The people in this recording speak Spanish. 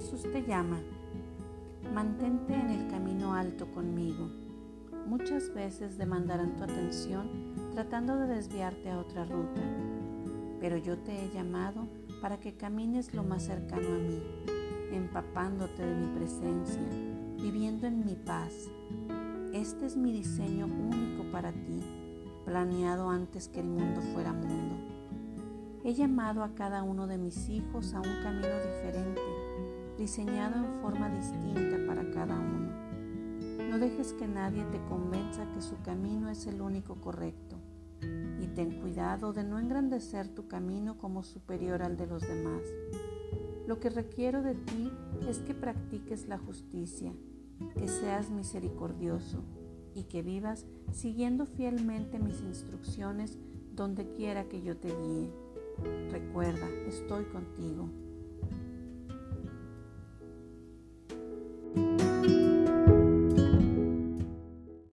Jesús te llama. Mantente en el camino alto conmigo. Muchas veces demandarán tu atención tratando de desviarte a otra ruta, pero yo te he llamado para que camines lo más cercano a mí, empapándote de mi presencia, viviendo en mi paz. Este es mi diseño único para ti, planeado antes que el mundo fuera mundo. He llamado a cada uno de mis hijos a un camino diferente diseñado en forma distinta para cada uno. No dejes que nadie te convenza que su camino es el único correcto y ten cuidado de no engrandecer tu camino como superior al de los demás. Lo que requiero de ti es que practiques la justicia, que seas misericordioso y que vivas siguiendo fielmente mis instrucciones donde quiera que yo te guíe. Recuerda, estoy contigo.